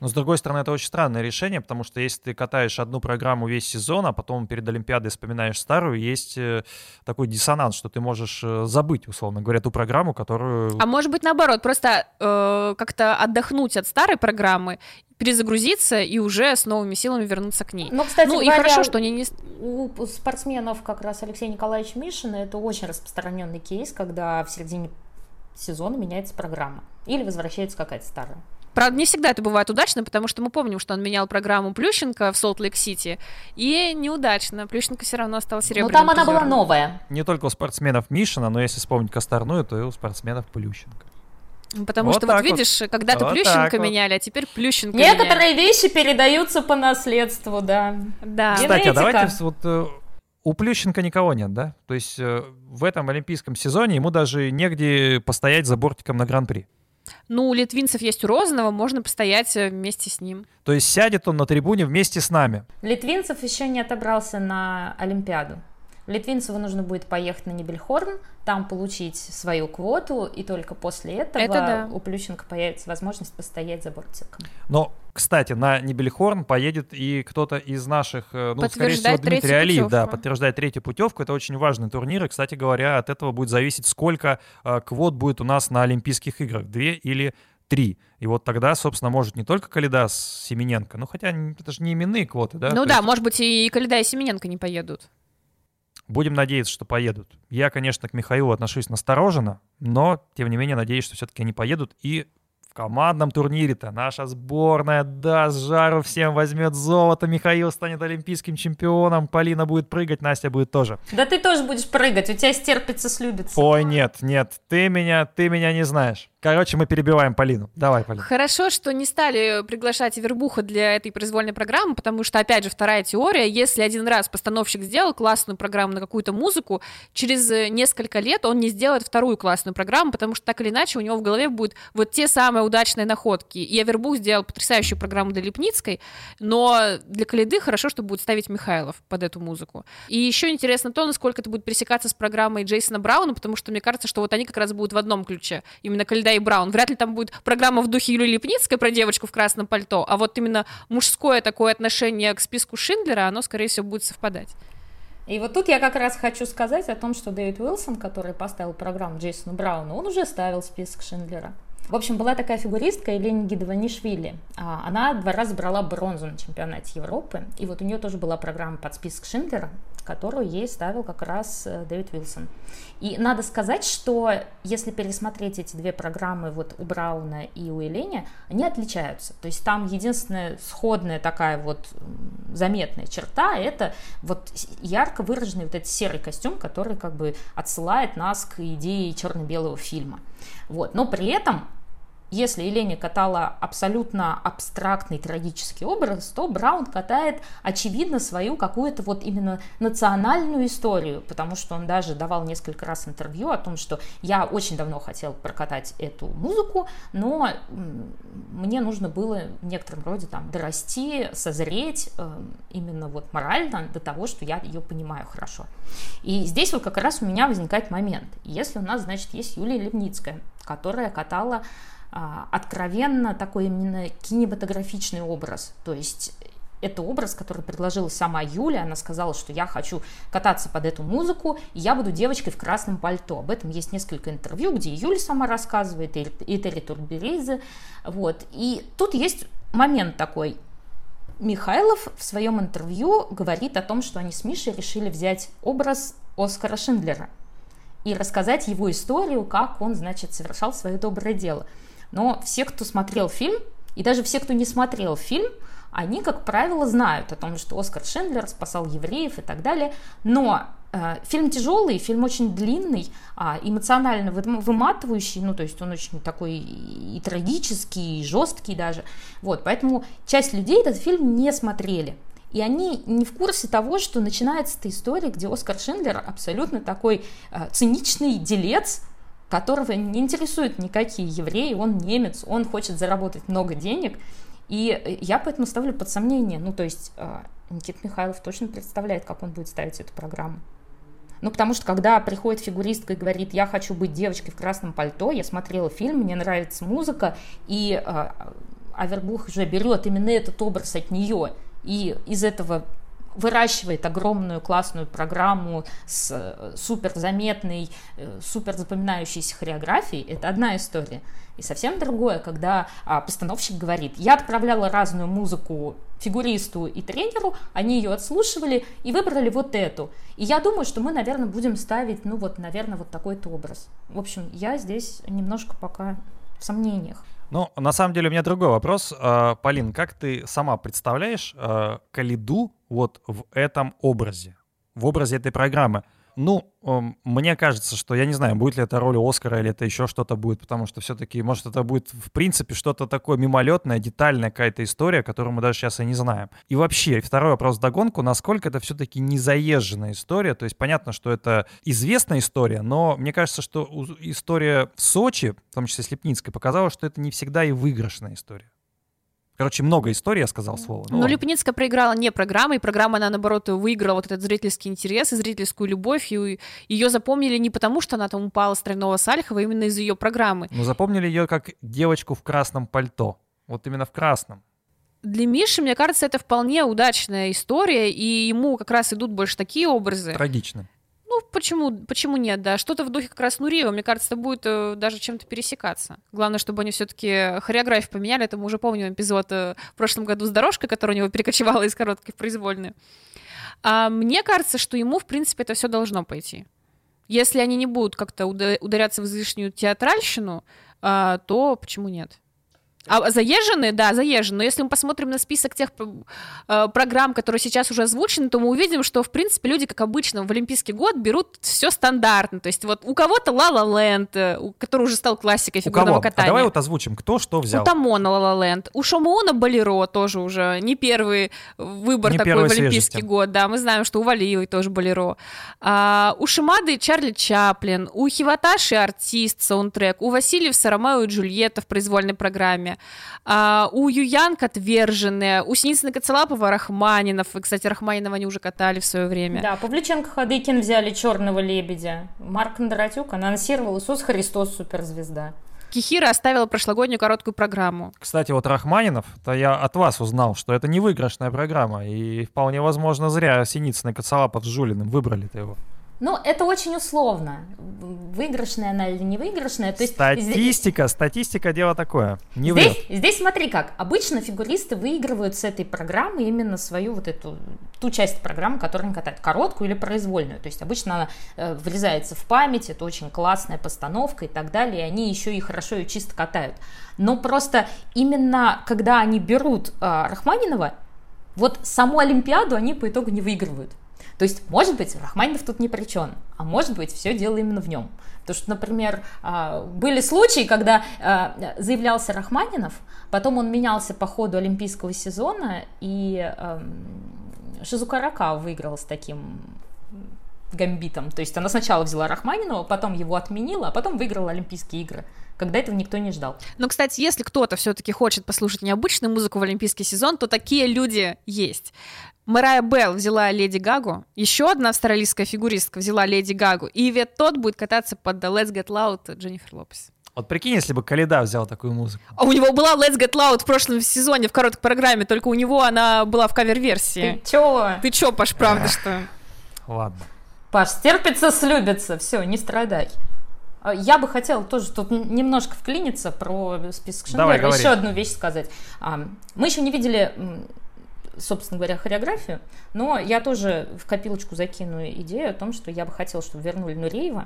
Но, с другой стороны, это очень странное решение, потому что если ты катаешь одну программу весь сезон, а потом перед Олимпиадой вспоминаешь старую, есть э, такой диссонанс, что ты можешь э, забыть, условно говоря, ту программу, которую... А может быть, наоборот, просто э, как-то отдохнуть от старой программы, перезагрузиться и уже с новыми силами вернуться к ней. Ну, кстати ну говоря, и хорошо, что они не... У спортсменов как раз Алексей Николаевич Мишин это очень распространенный кейс, когда в середине сезона меняется программа или возвращается какая-то старая. Правда, не всегда это бывает удачно, потому что мы помним, что он менял программу Плющенко в Солт-Лейк-Сити, и неудачно. Плющенко все равно стал серебряным Ну, там она призером. была новая. Не только у спортсменов Мишина, но если вспомнить Косторную, то и у спортсменов Плющенко. Потому Вот что так вот вот. видишь, когда-то Вот Плющенко так вот. меняли, а теперь Плющенко меняли. Некоторые вещи передаются по наследству, да. Да. Кстати, Кстати, а Генетика. давайте вот э, у Плющенко никого нет, да? То есть э, в этом олимпийском сезоне ему даже негде постоять за бортиком на Гран-при. Ну, у литвинцев есть у Розанова, можно постоять э, вместе с ним. То есть сядет он на трибуне вместе с нами. Литвинцев еще не отобрался на Олимпиаду. Литвинцеву нужно будет поехать на Нибельхорн, там получить свою квоту, и только после этого Это да. у Плющенко появится возможность постоять за бортиком. Но, кстати, на Нибельхорн поедет и кто-то из наших, э, ну, скорее всего, Дмитрий Алиев, да, путевку. подтверждает третью путевку. Это очень важный турнир, и, кстати говоря, от этого будет зависеть, сколько э, квот будет у нас на Олимпийских играх, две или три. И вот тогда, собственно, может не только Калидас Семененко, ну, хотя это же не именные квоты, да? ну То да, есть может быть, и Каледа и Семененко не поедут. Будем надеяться, что поедут. Я, конечно, к Михаилу отношусь настороженно, но, тем не менее, надеюсь, что все-таки они поедут. И в командном турнире-то наша сборная даст жару, всем возьмет золото, Михаил станет олимпийским чемпионом, Полина будет прыгать, Настя будет тоже. Да ты тоже будешь прыгать, у тебя стерпится, слюбится. Ой, нет, нет, ты меня, ты меня не знаешь. Короче, мы перебиваем Полину. Давай, Полина. Хорошо, что не стали приглашать Вербуха для этой произвольной программы, потому что, опять же, вторая теория, если один раз постановщик сделал классную программу на какую-то музыку, через э, несколько лет он не сделает вторую классную программу, потому что так или иначе у него в голове будут вот те самые удачные находки. И Вербух сделал потрясающую программу для Липницкой, но для Калиды хорошо, что будет ставить Михайлов под эту музыку. И еще интересно то, насколько это будет пересекаться с программой Джейсона Брауна, потому что мне кажется, что вот они как раз будут в одном ключе. Именно Калида и Браун. Вряд ли там будет программа в духе Юлии Липницкой про девочку в красном пальто, а вот именно мужское такое отношение к списку Шиндлера, оно, скорее всего, будет совпадать. И вот тут я как раз хочу сказать о том, что Дэвид Уилсон, который поставил программу Джейсону Брауну, он уже ставил список Шиндлера. В общем, была такая фигуристка Елена Гидванишвили. А, Она два раза брала бронзу на чемпионате Европы. И вот у нее тоже была программа под список Шиндлера, которую ей ставил как раз э, Дэвид Уилсон. И надо сказать, что если пересмотреть эти две программы вот у Брауна и у Елени, они отличаются. То есть там единственная сходная такая вот заметная черта, это вот ярко выраженный вот этот серый костюм, который как бы отсылает нас к идее черно-белого фильма. Вот. Но при этом если Елене катала абсолютно абстрактный трагический образ, то Браун катает, очевидно, свою какую-то вот именно национальную историю, потому что он даже давал несколько раз интервью о том, что я очень давно хотел прокатать эту музыку, но мне нужно было в некотором роде там дорасти, созреть э, именно вот морально до того, что я ее понимаю хорошо. И здесь вот как раз у меня возникает момент. Если у нас, значит, есть Юлия Левницкая, которая катала откровенно такой именно кинематографичный образ. То есть это образ, который предложила сама Юля. Она сказала, что я хочу кататься под эту музыку, и я буду девочкой в красном пальто. Об этом есть несколько интервью, где Юля сама рассказывает, и Терри Турберидзе. Вот. И тут есть момент такой. Михайлов в своем интервью говорит о том, что они с Мишей решили взять образ Оскара Шиндлера и рассказать его историю, как он, значит, совершал свое доброе дело. Но все, кто смотрел фильм, и даже все, кто не смотрел фильм, они, как правило, знают о том, что Оскар Шиндлер спасал евреев и так далее. Но э, фильм тяжелый, фильм очень длинный, а, эмоционально вы- выматывающий, ну, то есть он очень такой и трагический, и жесткий даже. Вот, поэтому часть людей этот фильм не смотрели. И они не в курсе того, что начинается эта история, где Оскар Шиндлер абсолютно такой э, циничный делец, которого не интересуют никакие евреи, он немец, он хочет заработать много денег. И э, я поэтому ставлю под сомнение, ну то есть э, Никита Михайлов точно представляет, как он будет ставить эту программу. Ну, потому что когда приходит фигуристка и говорит, я хочу быть девочкой в красном пальто, я смотрела фильм, мне нравится музыка, и э, Авербух уже берет именно этот образ от нее, и из этого выращивает огромную классную программу с э, супер заметной, э, супер запоминающейся хореографией, это одна история. И совсем другое, когда а, постановщик говорит, я отправляла разную музыку фигуристу и тренеру, они ее отслушивали и выбрали вот эту. И я думаю, что мы, наверное, будем ставить, ну вот, наверное, вот такой-то образ. В общем, я здесь немножко пока в сомнениях. Ну, на самом деле, у меня другой вопрос. А, Полин, как ты сама представляешь а, Калиду вот в этом образе, в образе этой программы? Ну, эм, мне кажется, что я не знаю, будет ли это роль Оскара или это еще что-то будет, потому что все-таки, может, это будет, в принципе, что-то такое мимолетное, детальная какая-то история, которую мы даже сейчас и не знаем. И вообще, второй вопрос догонку, насколько это все-таки незаезженная история, то есть понятно, что это известная история, но мне кажется, что история в Сочи, в том числе Слепницкой, показала, что это не всегда и выигрышная история. Короче, много историй, я сказал слово. Ну, ну Липницкая проиграла не программа, и программа, она, наоборот, выиграла вот этот зрительский интерес и зрительскую любовь, и ее запомнили не потому, что она там упала с тройного Сальхова, а именно из ее программы. Но запомнили ее как девочку в красном пальто. Вот именно в красном. Для Миши, мне кажется, это вполне удачная история, и ему как раз идут больше такие образы. Трагично. Ну, почему, почему нет, да? Что-то в духе как раз Нуриева, мне кажется, будет э, даже чем-то пересекаться. Главное, чтобы они все-таки хореографию поменяли. Это мы уже помним эпизод э, в прошлом году с дорожкой, которая у него перекочевала из короткой в произвольную. А мне кажется, что ему, в принципе, это все должно пойти. Если они не будут как-то ударяться в излишнюю театральщину, а, то почему нет? А заезженные, да, заезженные. Но если мы посмотрим на список тех э, программ, которые сейчас уже озвучены, то мы увидим, что, в принципе, люди, как обычно, в Олимпийский год берут все стандартно. То есть вот у кого-то La La Land, который уже стал классикой фигурного катания. А давай вот озвучим, кто что взял. У Тамона La Land. У Шамуона Болеро тоже уже не первый выбор не такой в Олимпийский свежести. год. Да, мы знаем, что у Валиевой тоже Болеро. А, у Шимады Чарли Чаплин. У Хиваташи артист, саундтрек. У Васильевса Ромео и Джульетта в произвольной программе. А, у Юянг отверженные, у Синицына Коцелапова Рахманинов. И, кстати, Рахманинова они уже катали в свое время. Да, Павлюченко Хадыкин взяли Черного лебедя. Марк Кондратюк анонсировал Иисус Христос суперзвезда. Кихира оставила прошлогоднюю короткую программу. Кстати, вот Рахманинов, то я от вас узнал, что это не выигрышная программа, и вполне возможно зря Синицын и Коцалапов с Жулиным выбрали-то его. Ну, это очень условно. Выигрышная она или не выигрышная. То есть статистика, здесь... статистика дело такое. Не здесь, здесь смотри как. Обычно фигуристы выигрывают с этой программы именно свою вот эту, ту часть программы, которую они катают. Короткую или произвольную. То есть обычно она э, врезается в память, это очень классная постановка и так далее. И они еще и хорошо и чисто катают. Но просто именно когда они берут э, Рахманинова, вот саму Олимпиаду они по итогу не выигрывают. То есть, может быть, Рахманинов тут ни при чем, а может быть, все дело именно в нем. Потому что, например, а, были случаи, когда а, заявлялся Рахманинов, потом он менялся по ходу олимпийского сезона, и Шизукарака выиграл с таким гамбитом. То есть она сначала взяла Рахманинова, потом его отменила, а потом выиграла Олимпийские игры когда этого никто не ждал. Но, кстати, если кто-то все-таки хочет послушать необычную музыку в Олимпийский сезон, то такие люди есть. Мэрайя Белл взяла Леди Гагу, еще одна австралийская фигуристка взяла Леди Гагу, и ведь тот будет кататься под Let's Get Loud Дженнифер Лопес. Вот прикинь, если бы Каледа взял такую музыку. А у него была Let's Get Loud в прошлом сезоне в короткой программе, только у него она была в кавер-версии. Ты чё? Ты чё, Паш, правда что? Ладно. Паш, стерпится, слюбится, все, не страдай. А, я бы хотела тоже тут немножко вклиниться про список Шиндлера. Еще одну вещь сказать. А, мы еще не видели собственно говоря, хореографию, но я тоже в копилочку закину идею о том, что я бы хотела, чтобы вернули Нуреева,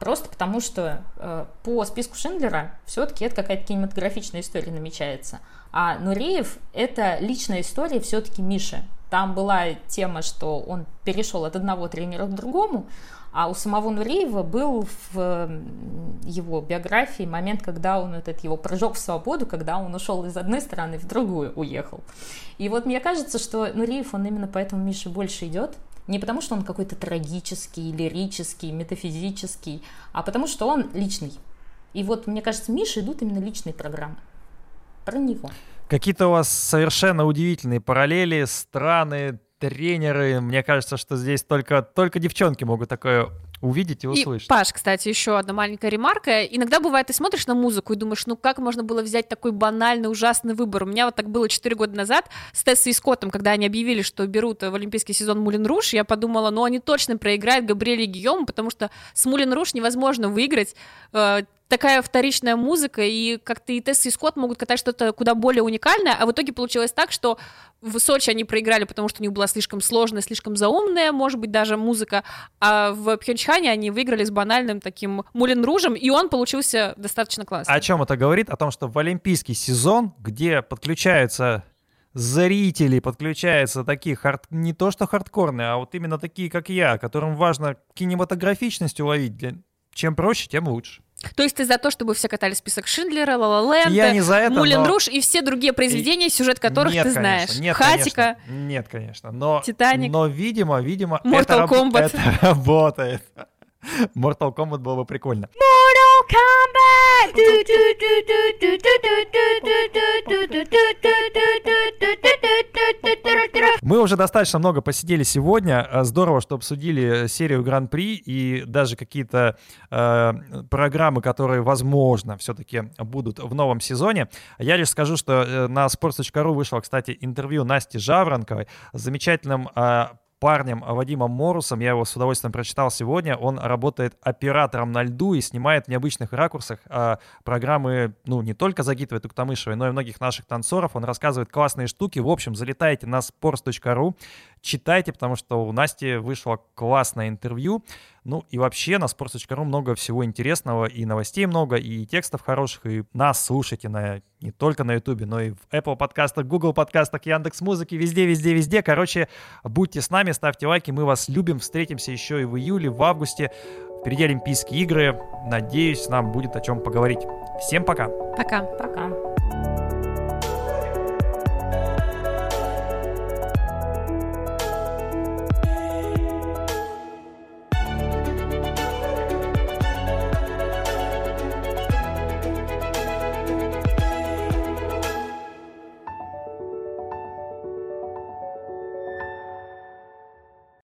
просто потому что э, по списку Шиндлера все-таки это какая-то кинематографичная история намечается. А Нуреев — это личная история все-таки Миши. Там была тема, что он перешел от одного тренера к другому, а у самого Нуреева был в его биографии момент, когда он этот его прыжок в свободу, когда он ушел из одной страны в другую, уехал. И вот мне кажется, что Нуреев, он именно поэтому Мише больше идет, не потому что он какой-то трагический, лирический, метафизический, а потому что он личный. И вот, мне кажется, Мише идут именно личные программы. Про него. Какие-то у вас совершенно удивительные параллели, страны, тренеры. Мне кажется, что здесь только, только девчонки могут такое увидеть и услышать. И, Паш, кстати, еще одна маленькая ремарка. Иногда бывает, ты смотришь на музыку и думаешь, ну как можно было взять такой банальный, ужасный выбор? У меня вот так было 4 года назад с Тессой и Скоттом, когда они объявили, что берут в олимпийский сезон Мулин Руш, я подумала, ну они точно проиграют Габриэле Гийому, потому что с Мулин Руш невозможно выиграть э, такая вторичная музыка, и как-то и Тесс и Скотт могут катать что-то куда более уникальное, а в итоге получилось так, что в Сочи они проиграли, потому что у них была слишком сложная, слишком заумная, может быть, даже музыка, а в Пхенчхане они выиграли с банальным таким Мулин Ружем, и он получился достаточно классный. О чем это говорит? О том, что в олимпийский сезон, где подключаются зрители, подключаются такие хард... не то что хардкорные, а вот именно такие, как я, которым важно кинематографичность уловить, чем проще, тем лучше. То есть ты за то, чтобы все катали список Шиндлера, Ла Ла Я не за это, Мулен но... Руш и все другие произведения, сюжет которых нет, ты конечно, знаешь. Нет, Хатика. Конечно, нет, конечно. Но, Титаник. Но, видимо, видимо, Mortal это, раб- Kombat. это работает. Mortal Kombat было бы прикольно. Мы уже достаточно много посидели сегодня. Э, Здорово, что обсудили серию Гран-при и даже какие-то э, программы, которые, возможно, все-таки будут в новом сезоне. Я лишь скажу, что э, на sports.ru вышло, кстати, интервью Насти Жаворонковой с замечательным э, парнем Вадимом Морусом. Я его с удовольствием прочитал сегодня. Он работает оператором на льду и снимает в необычных ракурсах а, программы, ну, не только Загитовой Туктамышевой, но и многих наших танцоров. Он рассказывает классные штуки. В общем, залетайте на sports.ru, читайте, потому что у Насти вышло классное интервью. Ну и вообще на sports.ru много всего интересного, и новостей много, и текстов хороших, и нас слушайте на, не только на YouTube, но и в Apple подкастах, Google подкастах, Яндекс Музыки, везде, везде, везде. Короче, будьте с нами, ставьте лайки, мы вас любим. Встретимся еще и в июле, в августе. Впереди Олимпийские игры. Надеюсь, нам будет о чем поговорить. Всем пока. Пока. Пока.